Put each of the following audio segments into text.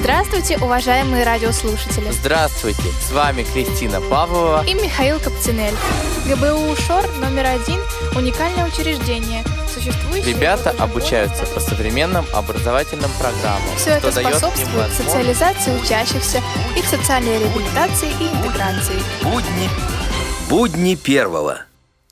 Здравствуйте, уважаемые радиослушатели! Здравствуйте! С вами Кристина Павлова и Михаил Капцинель. ГБУ ШОР номер один – уникальное учреждение, существующее... Ребята обучаются по современным образовательным программам. Все это способствует социализации учащихся, их социальной реабилитации и интеграции. Будни. Будни первого.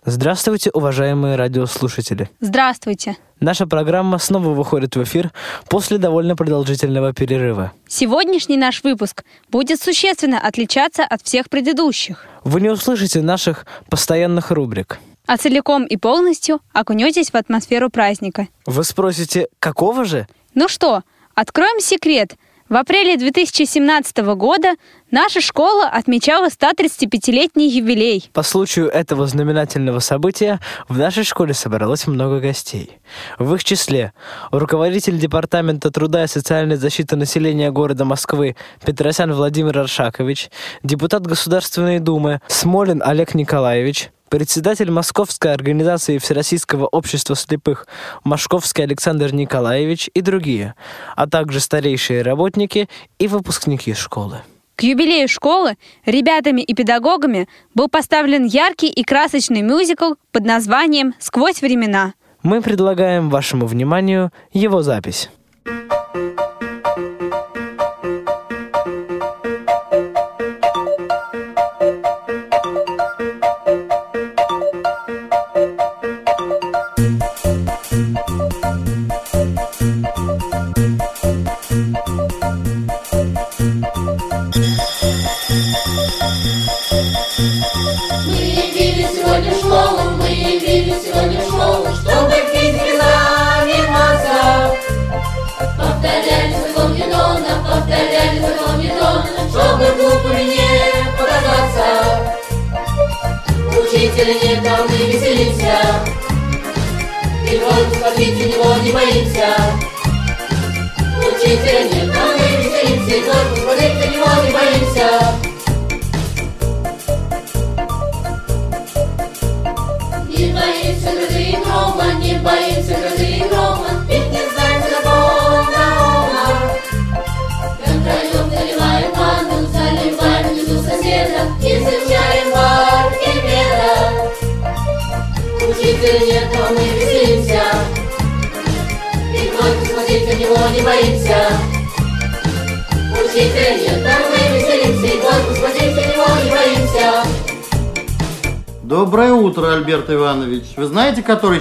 Здравствуйте, уважаемые радиослушатели. Здравствуйте. Наша программа снова выходит в эфир после довольно продолжительного перерыва. Сегодняшний наш выпуск будет существенно отличаться от всех предыдущих. Вы не услышите наших постоянных рубрик. А целиком и полностью окунетесь в атмосферу праздника. Вы спросите, какого же? Ну что, откроем секрет. В апреле 2017 года наша школа отмечала 135-летний юбилей. По случаю этого знаменательного события в нашей школе собралось много гостей. В их числе руководитель Департамента труда и социальной защиты населения города Москвы Петросян Владимир Аршакович, депутат Государственной Думы Смолин Олег Николаевич, председатель Московской организации Всероссийского общества слепых Машковский Александр Николаевич и другие, а также старейшие работники и выпускники школы. К юбилею школы ребятами и педагогами был поставлен яркий и красочный мюзикл под названием «Сквозь времена». Мы предлагаем вашему вниманию его запись.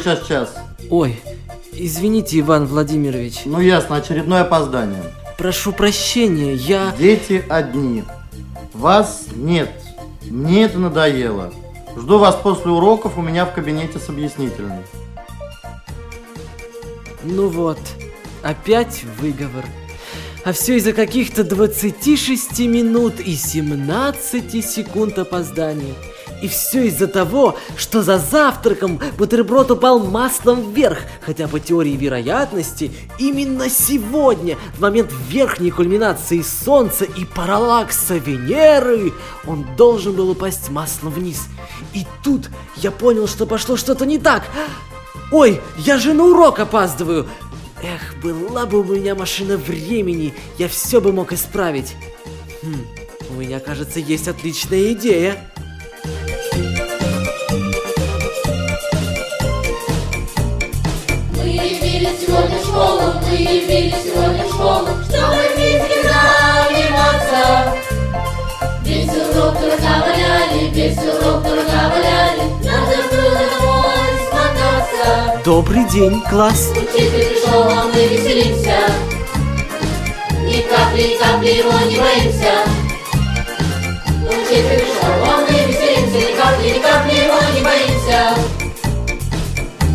Сейчас час? Ой, извините, Иван Владимирович. Ну ясно, очередное опоздание. Прошу прощения, я... Дети одни. Вас нет. Мне это надоело. Жду вас после уроков у меня в кабинете с объяснительной. Ну вот, опять выговор. А все из-за каких-то 26 минут и 17 секунд опозданий. И все из-за того, что за завтраком бутерброд упал маслом вверх, хотя по теории вероятности именно сегодня, в момент верхней кульминации Солнца и параллакса Венеры, он должен был упасть маслом вниз. И тут я понял, что пошло что-то не так. Ой, я же на урок опаздываю. Эх, была бы у меня машина времени, я все бы мог исправить. Хм, у меня, кажется, есть отличная идея. Явились сегодня в школу, мы явились сегодня в школу, чтобы физикой заниматься. Весь урок дурака валяли, весь урок дурака валяли, надо было домой смотаться. Добрый день, класс. Учитель пришел, а мы веселимся, ни капли, ни капли его не боимся. Учитель пришел, а мы веселимся, ни капли, ни капли его не боимся.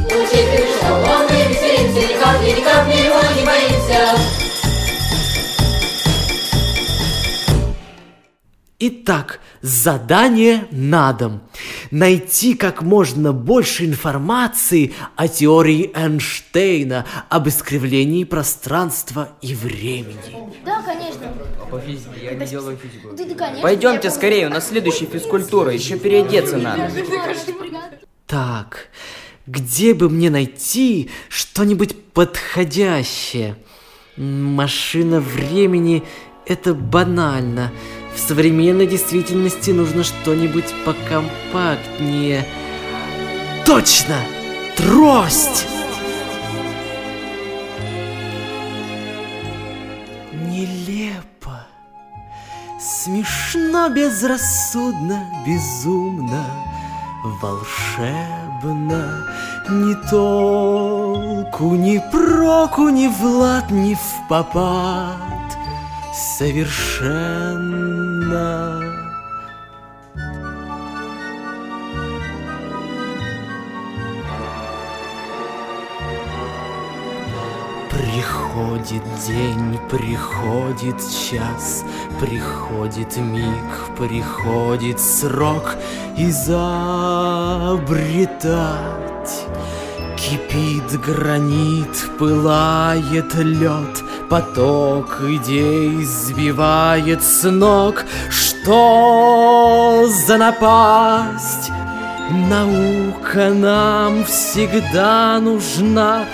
Учитель пришел, а мы Итак, задание на дом. Найти как можно больше информации о теории Эйнштейна об искривлении пространства и времени. Да, конечно. По физике, я не делаю физику. Да, да, конечно. Пойдемте скорее, у нас следующая физкультура, еще переодеться надо. Так, где бы мне найти что-нибудь подходящее? Машина времени – это банально. В современной действительности нужно что-нибудь покомпактнее. Точно! Трость! Нелепо, смешно, безрассудно, безумно, волшебно, ни толку, ни проку, ни в лад, ни в попад, совершенно. Приходит день, приходит час, приходит миг, приходит срок изобретать. Кипит гранит, пылает лед, поток идей сбивает с ног. Что за напасть? Наука нам всегда нужна,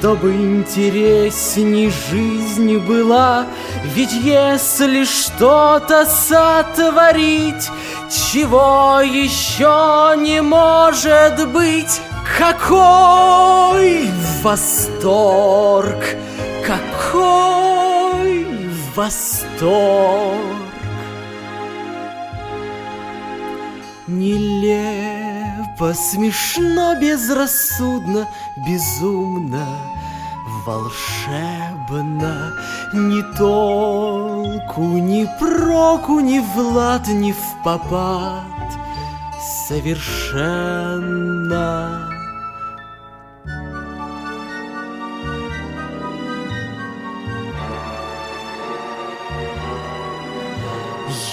чтобы интересней жизнь была. Ведь если что-то сотворить, чего еще не может быть, какой восторг, какой восторг. Нелепо, смешно, безрассудно, безумно, волшебно, ни толку, ни проку, ни в лад, ни в попад, совершенно.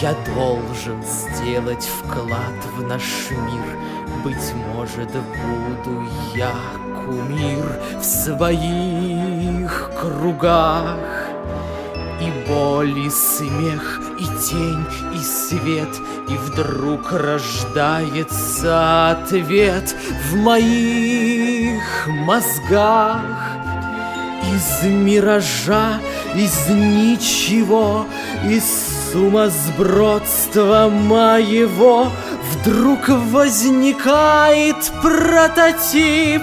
Я должен сделать вклад в наш мир. Быть может, буду я кумир в своих кругах. И боль, и смех, и тень, и свет, И вдруг рождается ответ В моих мозгах. Из миража, из ничего, из сумасбродства моего Вдруг возникает прототип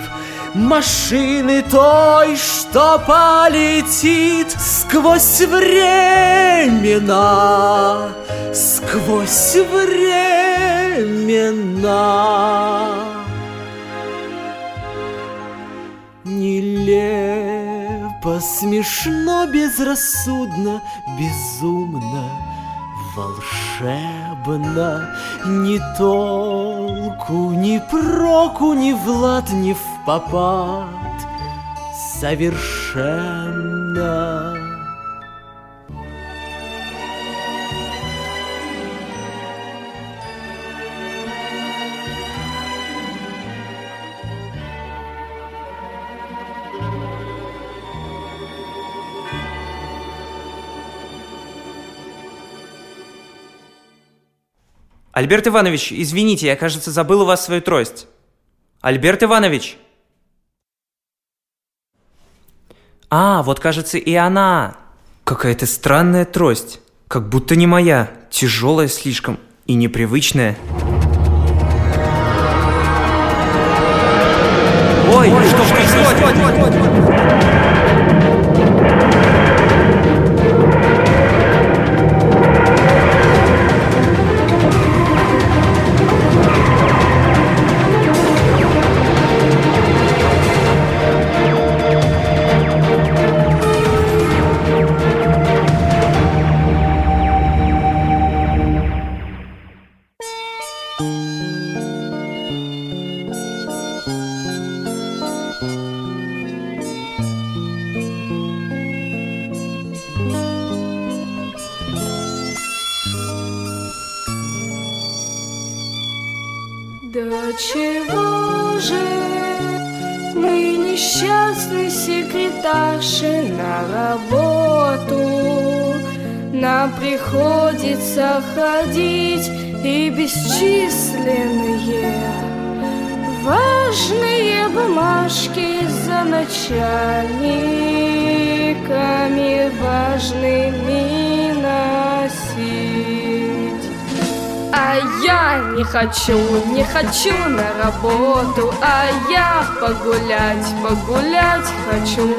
Машины той, что полетит Сквозь времена Сквозь времена. Нелепо, смешно, безрассудно, безумно, волшебно, Ни толку, ни проку, ни в лад, ни в попад, совершенно. Альберт Иванович, извините, я, кажется, забыл у вас свою трость. Альберт Иванович! А, вот, кажется, и она. Какая-то странная трость. Как будто не моя. Тяжелая слишком и непривычная. Ой, что происходит? До хочу, не хочу на работу, а я погулять, погулять хочу.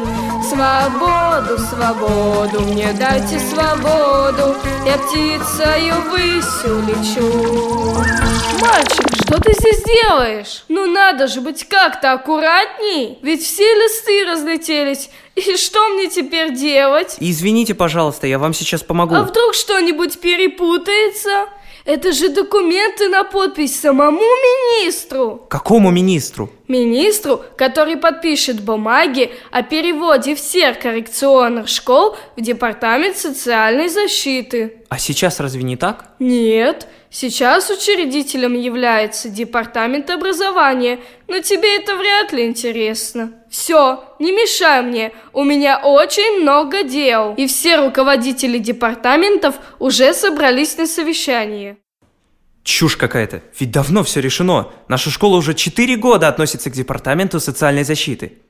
Свободу, свободу, мне дайте свободу, я птицею ввысь улечу. Мальчик, что ты здесь делаешь? Ну надо же быть как-то аккуратней, ведь все листы разлетелись. И что мне теперь делать? Извините, пожалуйста, я вам сейчас помогу. А вдруг что-нибудь перепутается? Это же документы на подпись самому министру. Какому министру? Министру, который подпишет бумаги о переводе всех коррекционных школ в Департамент социальной защиты. А сейчас разве не так? Нет, сейчас учредителем является Департамент образования, но тебе это вряд ли интересно. Все, не мешай мне, у меня очень много дел. И все руководители департаментов уже собрались на совещание. Чушь какая-то. Ведь давно все решено. Наша школа уже 4 года относится к департаменту социальной защиты.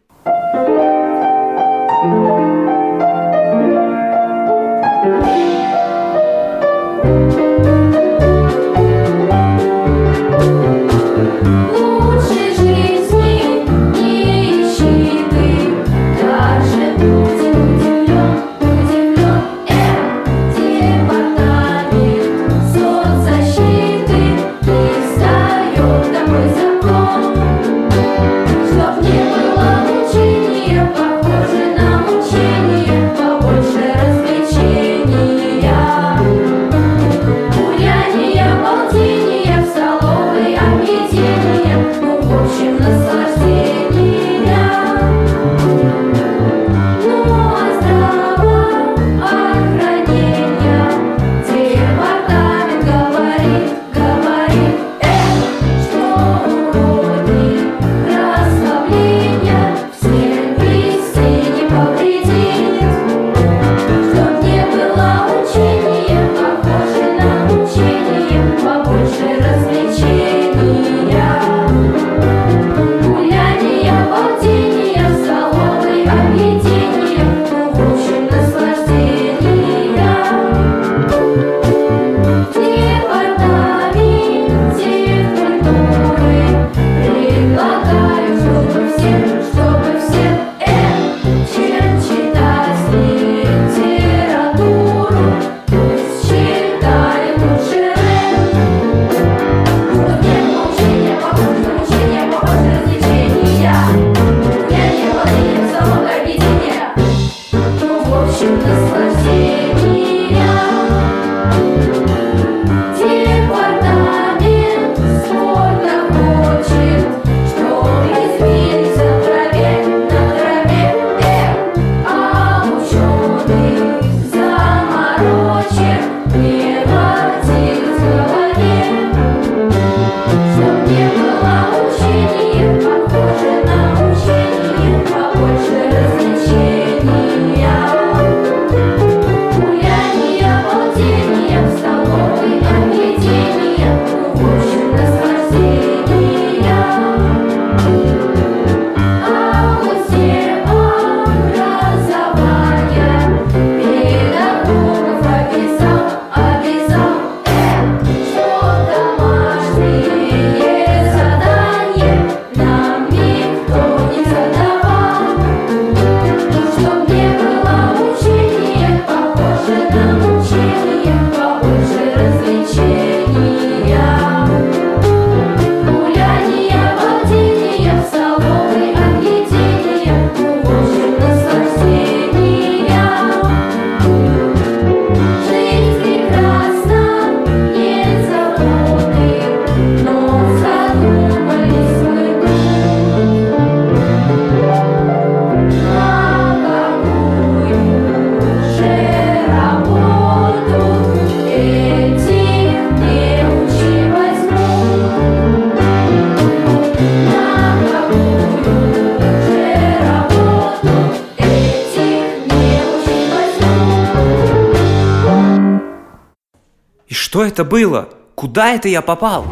Это было? Куда это я попал?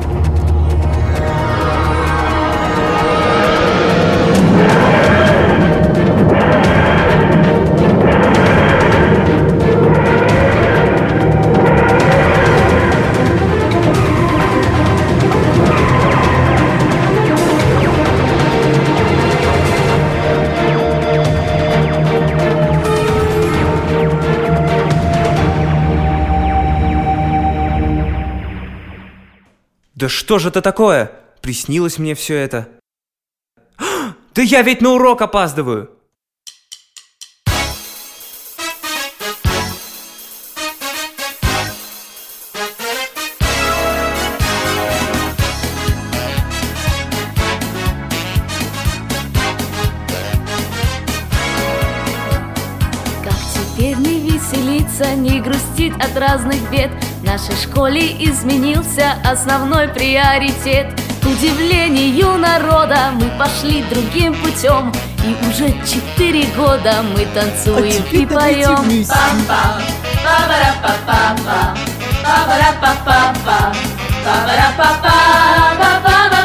Что же это такое? Приснилось мне все это. Да я ведь на урок опаздываю! Как теперь не веселиться, не грустить от разных бед нашей школе изменился основной приоритет. К удивлению народа мы пошли другим путем. И уже четыре года мы танцуем и поем Пам-пам, па-ба-ра-па-па-па, па-ба-ра-па-па-па, па-ба-ра-па-па, па-ба-ра-па-па-па-па,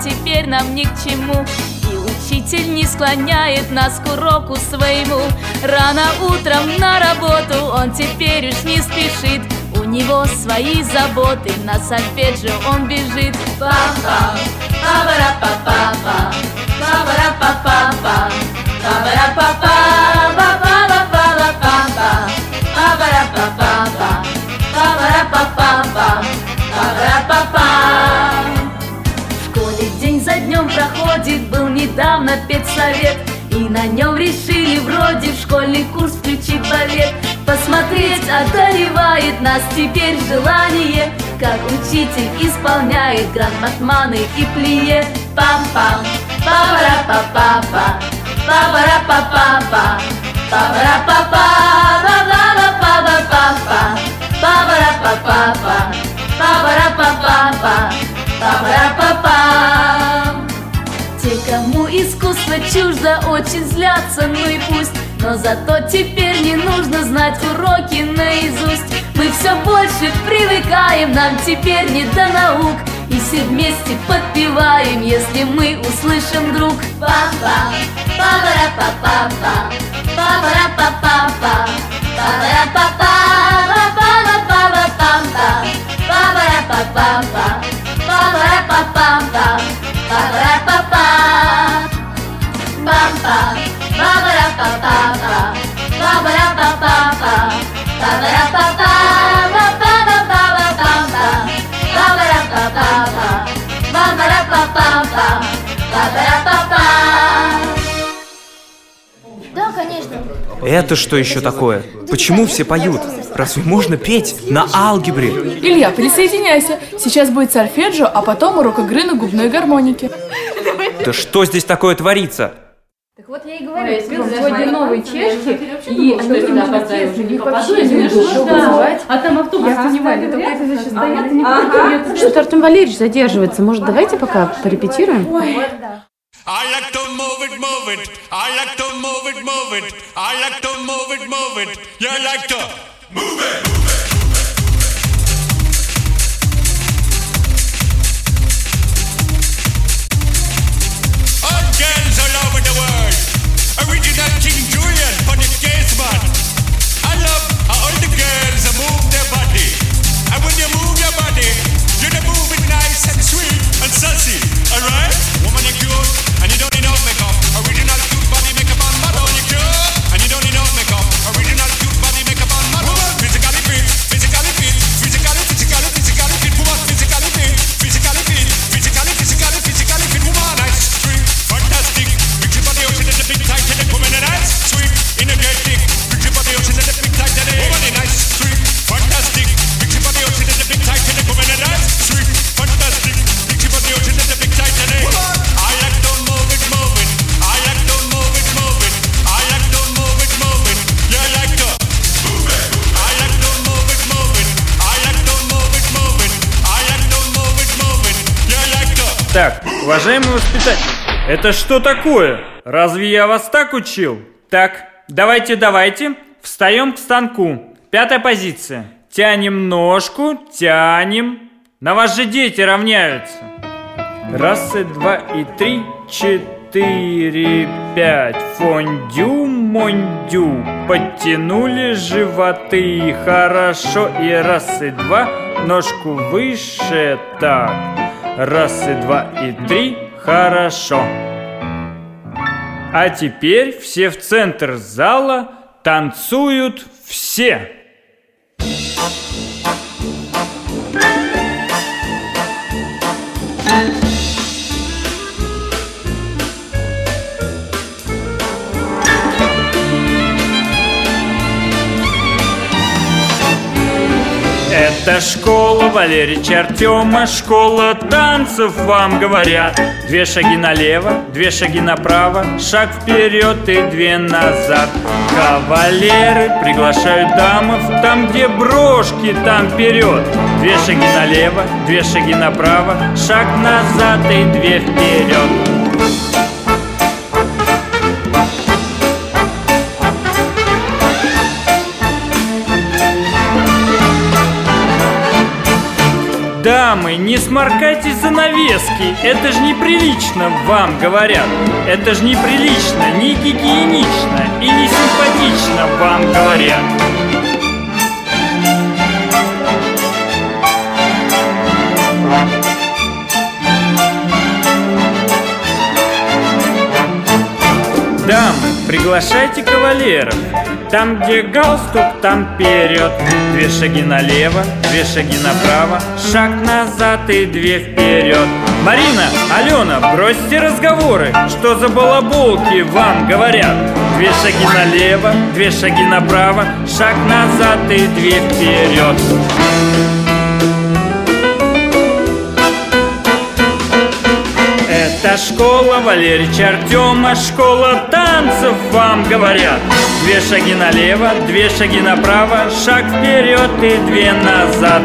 теперь нам ни к чему. И учитель не склоняет нас к уроку своему. Рано утром на работу он теперь уж не спешит. У него свои заботы, на сольфеджио он бежит. Пам-пам, па-ба-ра-па-па-па, па-ба-ра-па-па-па, па-ба-ра-па-па, недавно педсовет. И на нем решили вроде в школьный курс включить балет. Посмотреть одолевает нас теперь желание Как учитель исполняет гранд-матманы и плие. Пам-пам, па-ба-ра-па-па-па, па-ба-ра-па-па-па, па-ба-ра-па-па, ба-ба-ра-па-па-па-па, па-ба-ра-па-па-па, па-ба-ра-па-па-па, па-ба-ра-па-па. Те, кому искусство чуждо, очень злятся, ну и пусть. Но зато теперь не нужно знать уроки наизусть. Мы все больше привыкаем, нам теперь не до наук. И все вместе подпеваем, если мы услышим вдруг Пам-пам, па-ба-ра-па-па-па, Да, конечно. Это что еще такое? Почему все поют? Разве можно петь на алгебре? Илья, присоединяйся. Сейчас будет сольфеджио, а потом урок игры на губной гармонике. Да что здесь такое творится? Вот я и говорю, сегодня новые чешки, и они туда подъезжали, их вообще не нужно. А там автобус снимали, только это значит стоят и не Что-то Артем Валерьевич задерживается. Может, давайте пока порепетируем? I like to move it, move it. I like to move it, move it. I like to move it, move it. You like to move it. Sassy. Alright? Woman, you cute. And you don't need no makeup. Original cute body Так, уважаемый воспитатель, это что такое? Разве я вас так учил? Так, давайте, давайте, встаем к станку. Пятая позиция. Тянем ножку, тянем. На вас же дети равняются. Раз, и два, и три, четыре, пять. Фондю, мондю. Подтянули животы. Хорошо. И раз, и два. Ножку выше. Так. Раз, и два, и три. Хорошо. А теперь все в центр зала танцуют все. Это школа Валерича Артема, школа танцев вам говорят. Две шаги налево, две шаги направо, шаг вперед и две назад. Кавалеры приглашают дамов, там, где брошки, там вперед. Две шаги налево, две шаги направо, шаг назад и две вперед. Дамы, не сморкайте занавески, это же неприлично, вам говорят. Это же неприлично, не гигиенично и не симпатично, вам говорят. Приглашайте кавалеров. Там, где галстук, там вперед. Две шаги налево, две шаги направо, шаг назад и две вперед. Марина, Алена, бросьте разговоры. Что за балаболки вам говорят? Две шаги налево, две шаги направо, шаг назад и две вперед. Это школа Валерича Артема, школа танцев вам говорят. Две шаги налево, две шаги направо, шаг вперед и две назад.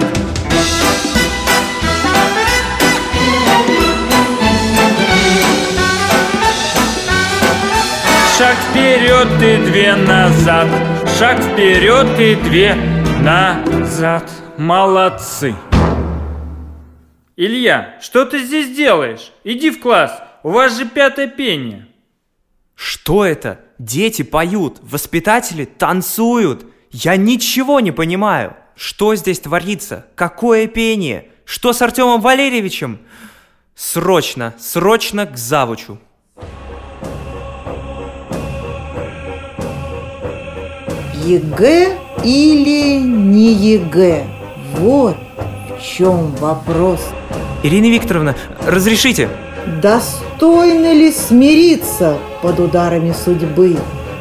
Шаг вперед и две назад, шаг вперед и две назад. Молодцы. Илья, что ты здесь делаешь? Иди в класс, у вас же пятое пение. Что это? Дети поют, воспитатели танцуют. Я ничего не понимаю. Что здесь творится? Какое пение? Что с Артемом Валерьевичем? Срочно, срочно к завучу. ЕГЭ или не ЕГЭ? Вот в чем вопрос. Ирина Викторовна, разрешите? Достойно ли смириться под ударами судьбы?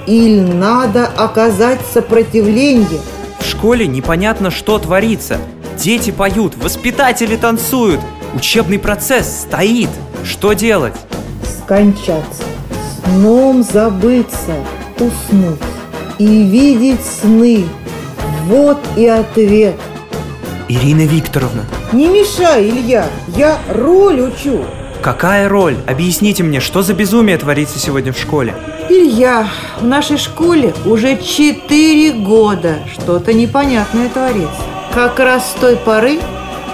Или надо оказать сопротивление? В школе непонятно, что творится. Дети поют, воспитатели танцуют. Учебный процесс стоит. Что делать? Скончаться, сном забыться, уснуть и видеть сны. Вот и ответ. Ирина Викторовна, Не мешай, Илья, я роль учу. какая роль? Объясните мне, что за безумие творится сегодня в школе? Илья, в нашей школе уже четыре года что-то непонятное творится. Как раз с той поры,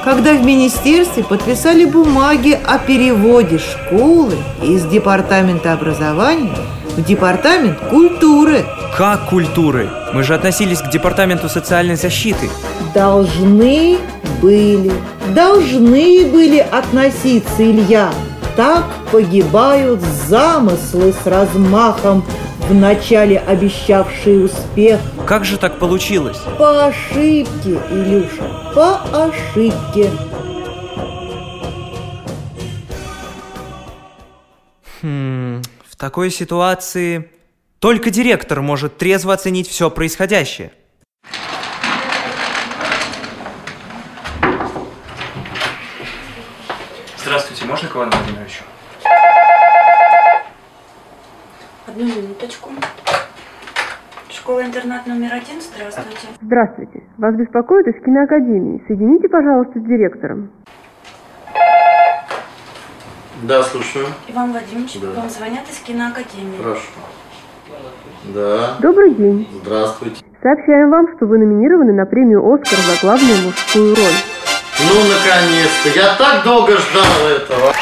когда в министерстве подписали бумаги о переводе школы из департамента образования в департамент культуры. Как культуры? Мы же относились к департаменту социальной защиты. Должны были, должны были относиться, Илья. Так погибают замыслы с размахом, вначале обещавшие успех. Как же так получилось? По ошибке, Илюша, по ошибке. Хм, в такой ситуации только директор может трезво оценить все происходящее. Здравствуйте, можно к Ивану Владимировичу? Одну минуточку. Школа-интернат номер один, здравствуйте. Здравствуйте. Вас беспокоит из киноакадемии. Соедините, пожалуйста, с директором. Да, слушаю. Иван Владимирович, Да. вам звонят из киноакадемии. Хорошо. Да. Добрый день. Здравствуйте. Сообщаем вам, что вы номинированы на премию «Оскар» за главную мужскую роль. Ну, наконец-то. Я так долго ждал этого.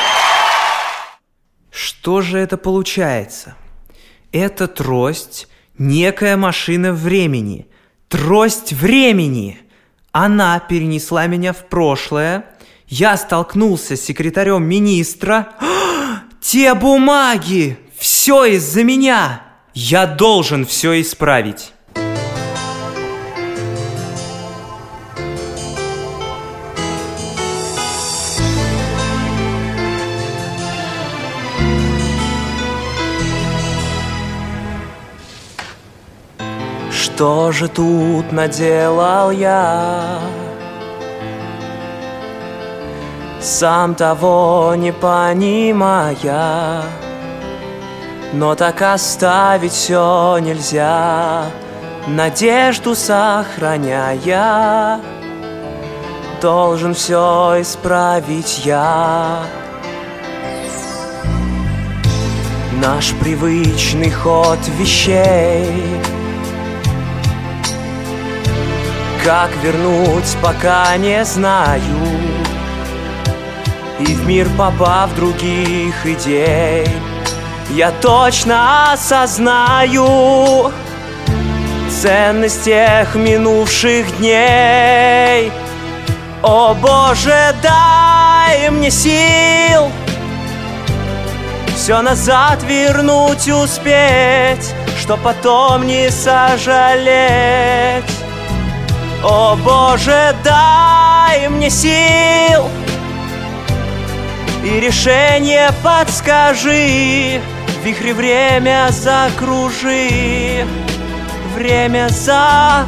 Что же это получается? Это трость – некая машина времени. Трость времени. Она перенесла меня в прошлое. Я столкнулся с секретарем министра. Те бумаги! Все из-за меня! Я должен все исправить. Что же тут наделал я? Сам того не понимая Но так оставить все нельзя Надежду сохраняя Должен все исправить я Наш привычный ход вещей Как вернуть, пока не знаю. И в мир попав других идей Я точно осознаю Ценность тех минувших дней. О Боже, дай мне сил Все назад вернуть успеть Что потом не сожалеть о Боже, дай мне сил И решение подскажи. В вихре время закружи Время закружи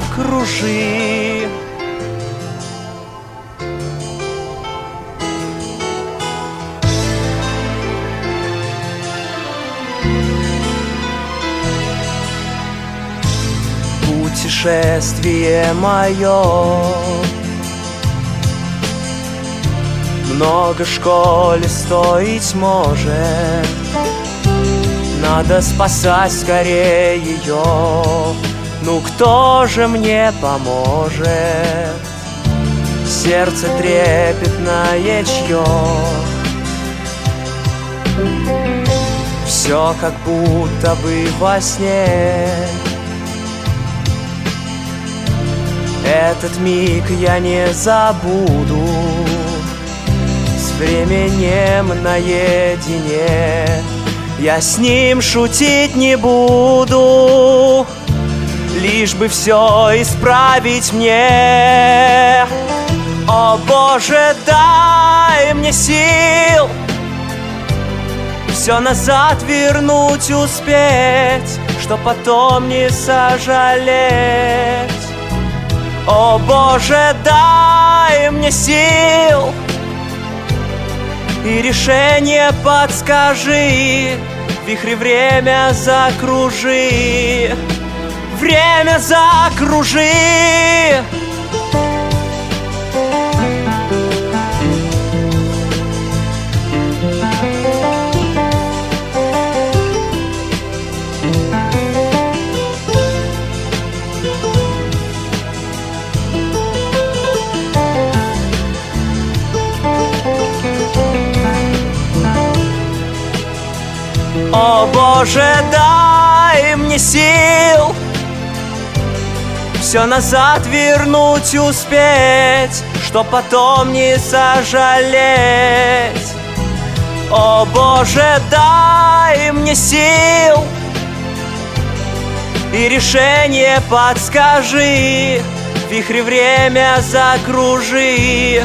путешествие мое Много школе стоить может Надо спасать скорее ее Ну кто же мне поможет? Сердце трепетное чье Все как будто бы во сне Этот миг я не забуду. С временем наедине Я с ним шутить не буду. Лишь бы все исправить мне. О Боже, дай мне сил Все назад вернуть успеть Что потом не сожалеть о Боже, дай мне сил И решение подскажи В вихре время закружи Время закружи О Боже, дай мне сил Все назад вернуть успеть Что потом не сожалеть. О Боже, дай мне сил И решение подскажи В вихре время закружи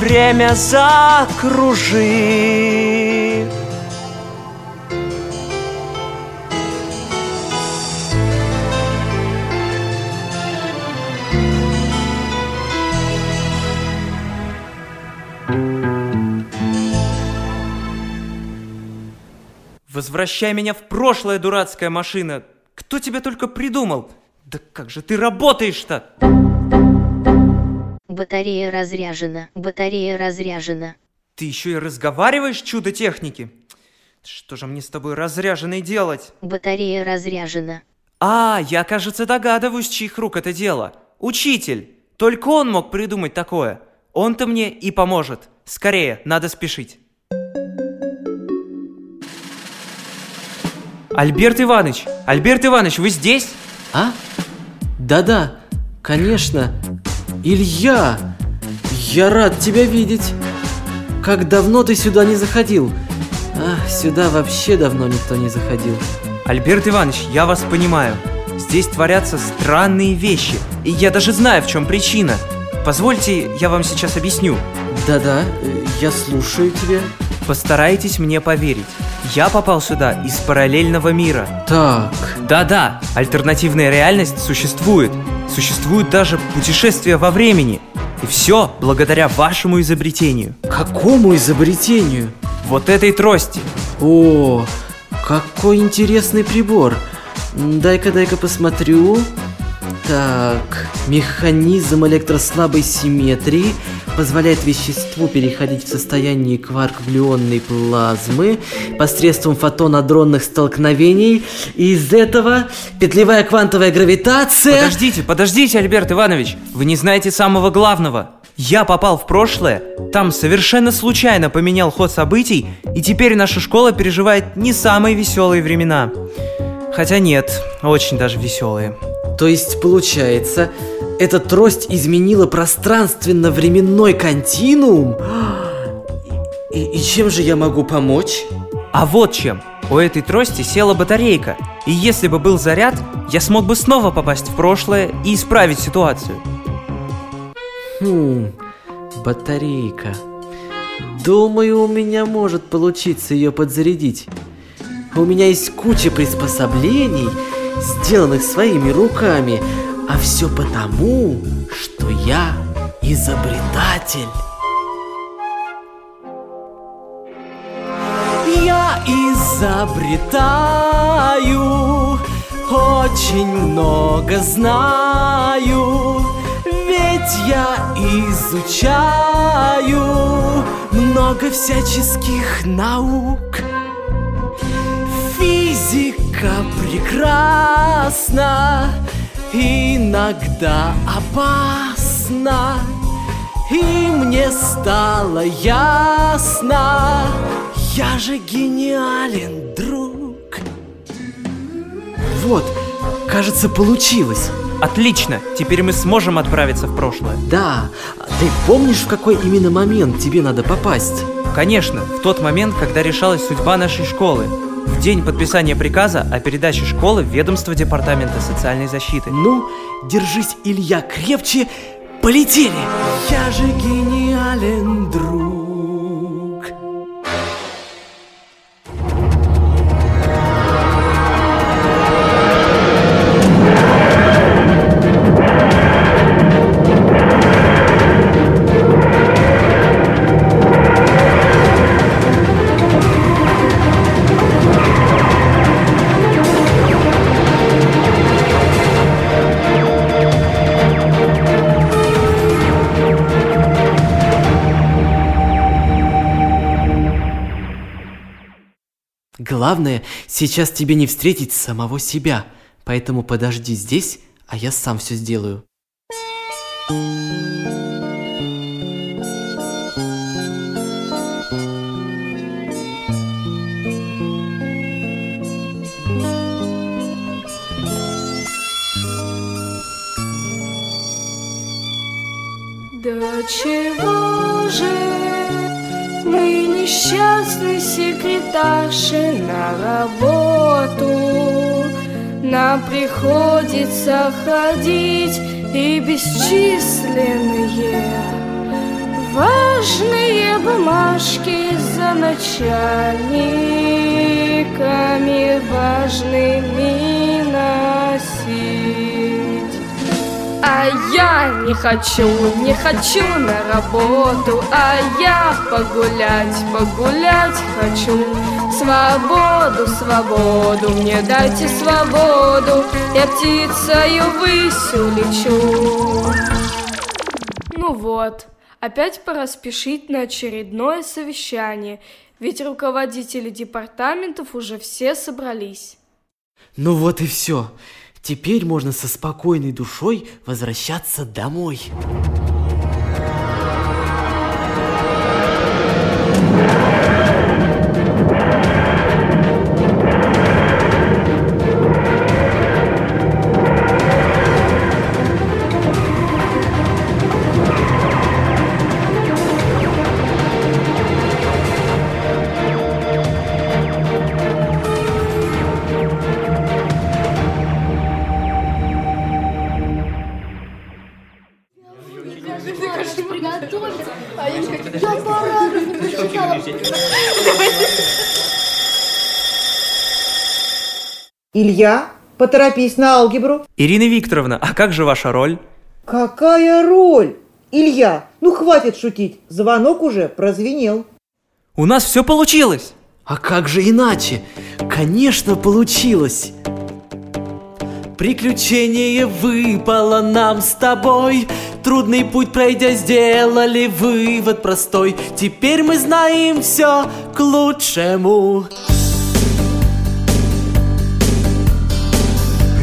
Время закружи Возвращай меня в прошлое, дурацкая машина! Кто тебя только придумал? Да как же ты работаешь-то? Батарея разряжена, батарея разряжена. Ты еще и разговариваешь, чудо техники? Что же мне с тобой разряженной делать? Батарея разряжена. А, я, кажется, догадываюсь, чьих рук это дело. Учитель! Только он мог придумать такое. Он-то мне и поможет. Скорее, надо спешить. Альберт Иванович! Альберт Иванович, вы здесь? А? Да-да, конечно. Илья! Я рад тебя видеть. Как давно ты сюда не заходил? А, сюда вообще давно никто не заходил. Альберт Иванович, я вас понимаю. Здесь творятся странные вещи, и я даже знаю, в чем причина. Позвольте, я вам сейчас объясню. Да-да, э, я слушаю тебя. Постарайтесь мне поверить. Я попал сюда из параллельного мира. Так. Да-да, альтернативная реальность существует. Существует даже путешествие во времени. И все благодаря вашему изобретению. Какому изобретению? Вот этой трости. О, какой интересный прибор. Дай-ка, дай-ка посмотрю. Так, механизм электрослабой симметрии позволяет веществу переходить в состояние кварк-глюонной плазмы посредством фотонадронных столкновений. И из этого петлевая квантовая гравитация... Подождите, подождите, Альберт Иванович. Вы не знаете самого главного. Я попал в прошлое, там совершенно случайно поменял ход событий, и теперь наша школа переживает не самые веселые времена. Хотя нет, очень даже веселые. То есть, получается, эта трость изменила пространственно-временной континуум? И, и чем же я могу помочь? А вот чем. У этой трости села батарейка, и если бы был заряд, я смог бы снова попасть в прошлое и исправить ситуацию. Хм, батарейка. Думаю, у меня может получиться ее подзарядить. У меня есть куча приспособлений, сделанных своими руками, а все потому, что я изобретатель. Я изобретаю, очень много знаю, ведь я изучаю много всяческих наук. Физика прекрасна, иногда опасна. И мне стало ясно, я же гениален, друг. Вот, кажется, получилось. Отлично, теперь мы сможем отправиться в прошлое. Да, а ты помнишь, в какой именно момент тебе надо попасть? Конечно, в тот момент, когда решалась судьба нашей школы. В день подписания приказа о передаче школы в ведомство Департамента социальной защиты. Ну, держись, Илья, крепче. Полетели! Я же гениален, друг. Главное, сейчас тебе не встретить самого себя. Поэтому подожди здесь, а я сам все сделаю. До чего же мы несчастные секретарши на работу? Нам приходится ходить и бесчисленные важные бумажки за начальниками важными носить. А я не хочу, не хочу на работу, а я погулять, погулять хочу. Свободу, свободу, мне дайте свободу, я птицею ввысь улечу. Ну вот, опять пора спешить на очередное совещание, ведь руководители департаментов уже все собрались. Ну вот и все. Теперь можно со спокойной душой возвращаться домой. Илья, поторопись на алгебру. Ирина Викторовна, а как же ваша роль? Какая роль? Илья, ну хватит шутить, звонок уже прозвенел. У нас все получилось! А как же иначе? Конечно, получилось! Приключение выпало нам с тобой Трудный путь пройдя сделали вывод простой Теперь мы знаем все к лучшему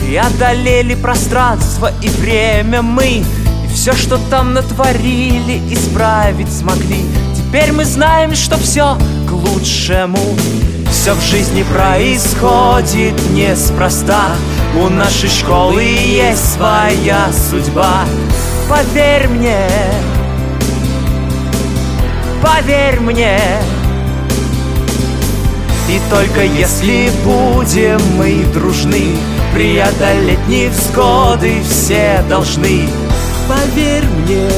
Преодолели пространство и время мы. И все, что там натворили, исправить смогли. Теперь мы знаем, что все к лучшему. Все в жизни происходит неспроста. У нашей школы есть своя судьба. Поверь мне, поверь мне. И только если будем мы дружны Преодолеть невзгоды все должны. Поверь мне,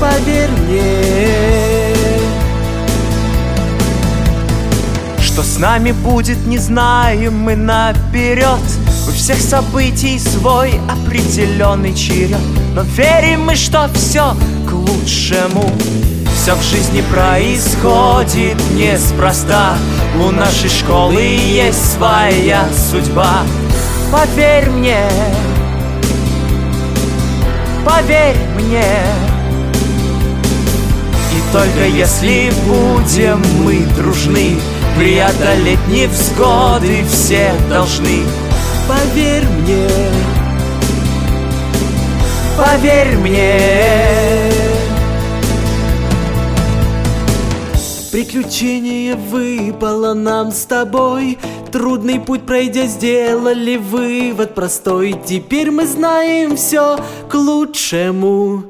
поверь мне. Что с нами будет, не знаем мы наперед. У всех событий свой определенный черед. Но верим мы, что все к лучшему Все в жизни происходит неспроста. У нашей школы есть своя судьба. Поверь мне, поверь мне. И только если будем мы дружны Преодолеть невзгоды все должны. Поверь мне, Поверь мне Приключение выпало нам с тобой. Трудный путь пройдя сделали вывод простой. Теперь мы знаем все к лучшему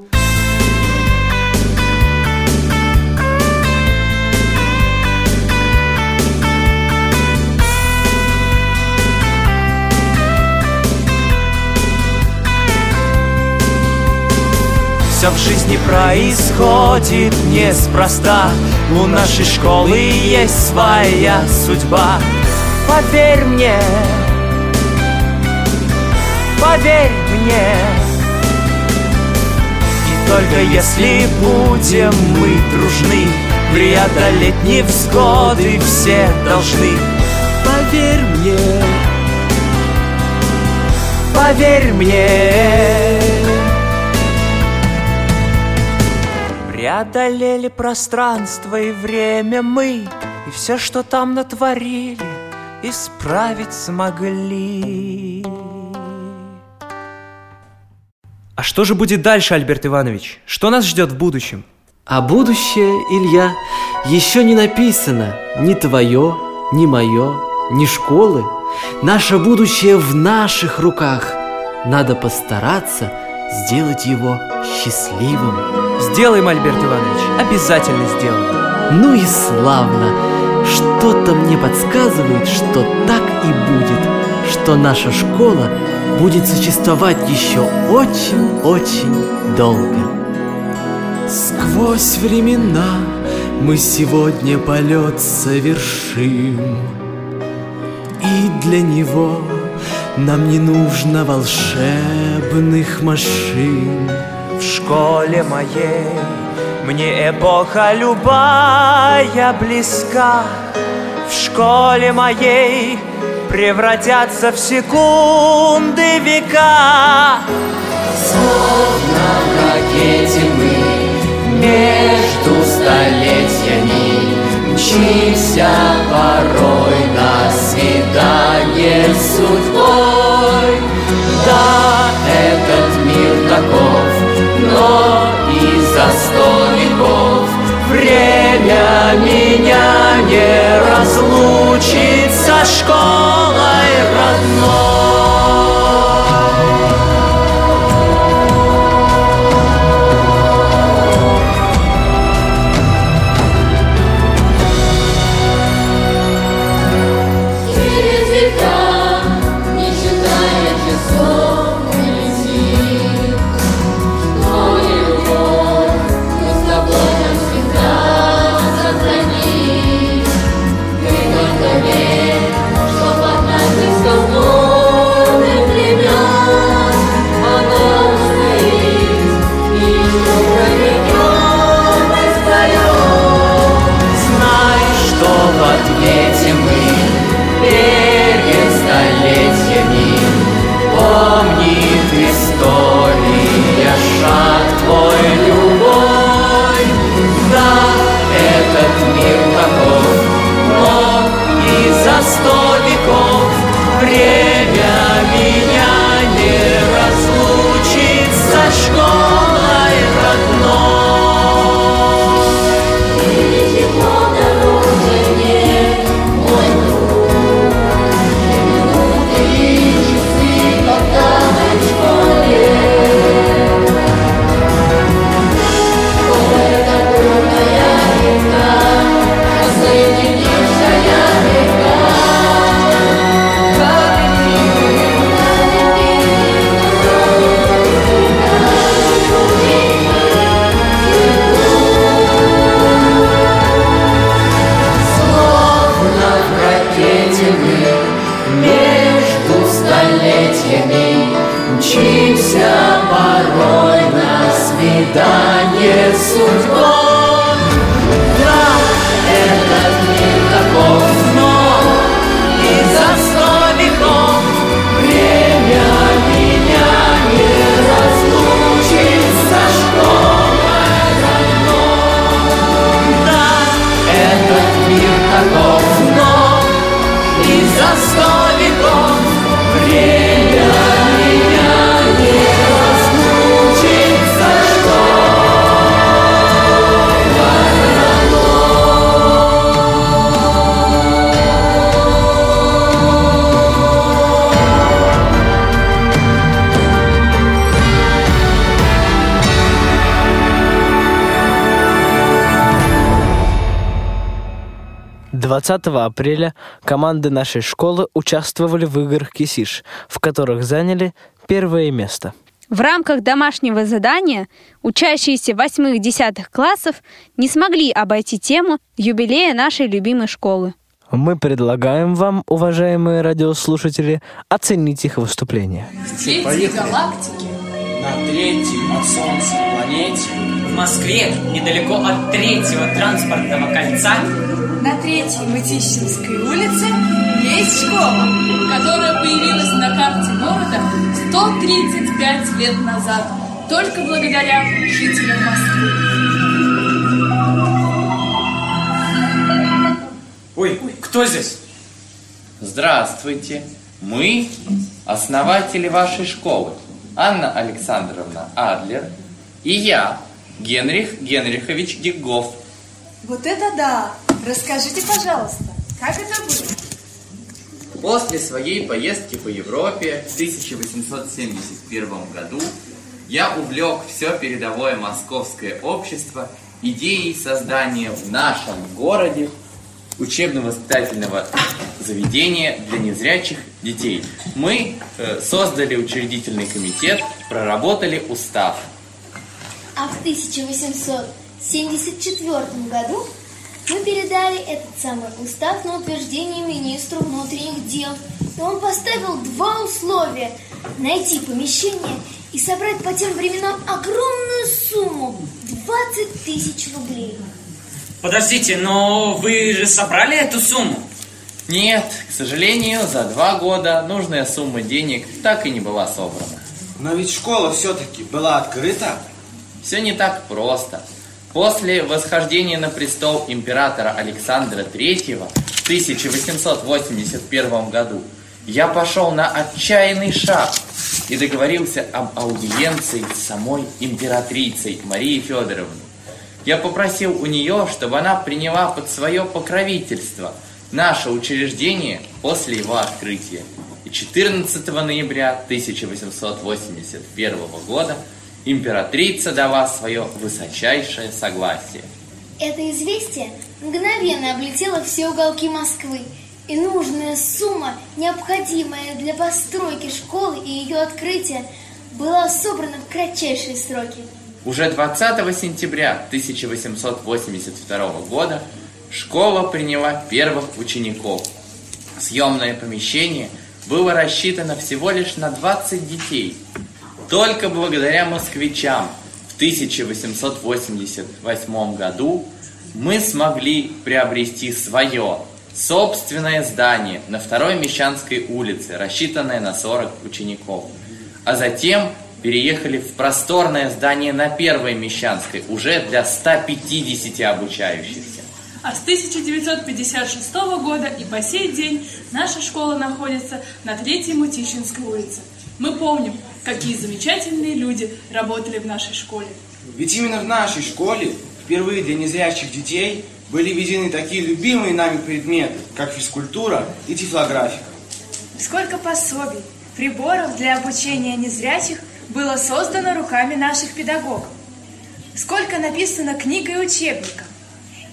Все в жизни происходит неспроста. У нашей школы есть своя судьба. Поверь мне, поверь мне. И только если будем мы дружны Преодолеть невзгоды все должны. Поверь мне, Поверь мне Преодолели пространство и время мы И все, что там натворили, исправить смогли. А что же будет дальше, Альберт Иванович? Что нас ждет в будущем? А будущее, Илья, еще не написано. Ни твое, ни мое, ни школы. Наше будущее в наших руках. Надо постараться сделать его счастливым Сделаем, Альберт Иванович, обязательно сделаем. Ну и славно! Что-то мне подсказывает, что так и будет Что наша школа будет существовать еще очень-очень долго. Сквозь времена мы сегодня полет совершим. И для него нам не нужно волшебных машин В школе моей. Мне эпоха любая близка. В школе моей превратятся в секунды века. Словно в ракете мы между столетиями Мчимся порой на свидание с судьбой. Да, этот мир таков, и за сто веков Время меня не разлучит со школой родной 20 апреля команды нашей школы участвовали в играх «Кисиш», в которых заняли первое место. В рамках домашнего задания учащиеся 8-10 классов не смогли обойти тему юбилея нашей любимой школы. Мы предлагаем вам, уважаемые радиослушатели, оценить их выступление. третьей галактике, на третьей от Солнца планете, в Москве, недалеко от третьего транспортного кольца, На третьей Мытищинской улице есть школа. которая появилась на карте города 135 лет назад, только благодаря жителям Москвы. Ой, кто здесь? Здравствуйте. Мы основатели вашей школы. Анна Александровна Адлер и я, Генрих Генрихович Гиггоф. Вот это да! Расскажите, пожалуйста, как это было? После своей поездки по Европе в 1871 году я увлек все передовое московское общество идеей создания в нашем городе учебно-воспитательного заведения для незрячих детей. Мы э, создали учредительный комитет, проработали устав. А в 1874 году мы передали этот самый устав на утверждение министру внутренних дел. И он поставил два условия. Найти помещение и собрать по тем временам огромную сумму – 20 тысяч рублей. Подождите, но вы же собрали эту сумму? Нет, к сожалению, за два года нужная сумма денег так и не была собрана. Но ведь школа все-таки была открыта. Все не так просто. После восхождения на престол императора Александра III в 1881 году я пошел на отчаянный шаг и договорился об аудиенции с самой императрицей Марией Федоровной. Я попросил у нее, чтобы она приняла под свое покровительство наше учреждение после его открытия. И 14 ноября 1881 года императрица дала свое высочайшее согласие. Это известие мгновенно облетело все уголки Москвы, и нужная сумма, необходимая для постройки школы и ее открытия, была собрана в кратчайшие сроки. Уже 20 сентября 1882 года школа приняла первых учеников. Съемное помещение было рассчитано всего лишь на 20 детей. Только благодаря москвичам в 1888 году мы смогли приобрести свое собственное здание на второй Мещанской улице, рассчитанное на 40 учеников. А затем переехали в просторное здание на Первой Мещанской, уже для 150 обучающихся. А с 1956 года и по сей день наша школа находится на Третьей Мутищинской улице. Мы помним, какие замечательные люди работали в нашей школе. Ведь именно в нашей школе впервые для незрячих детей были введены такие любимые нами предметы, как физкультура и тифлографика. Сколько пособий, приборов для обучения незрячих было создано руками наших педагогов. Сколько написано книг и учебников.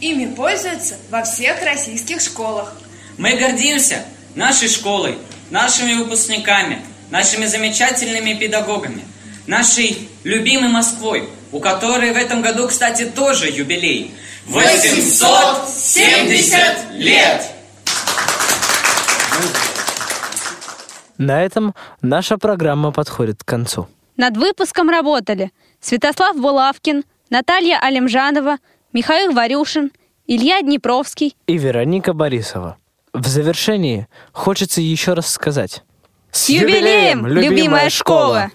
Ими пользуются во всех российских школах. Мы гордимся нашей школой, нашими выпускниками, нашими замечательными педагогами, нашей любимой Москвой, у которой в этом году, кстати, тоже юбилей. 870 лет! На этом наша программа подходит к концу. Над выпуском работали Святослав Булавкин, Наталья Алимжанова, Михаил Варюшин, Илья Днепровский. И Вероника Борисова. В завершении хочется еще раз сказать. С юбилеем, любимая школа!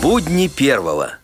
Будни первого.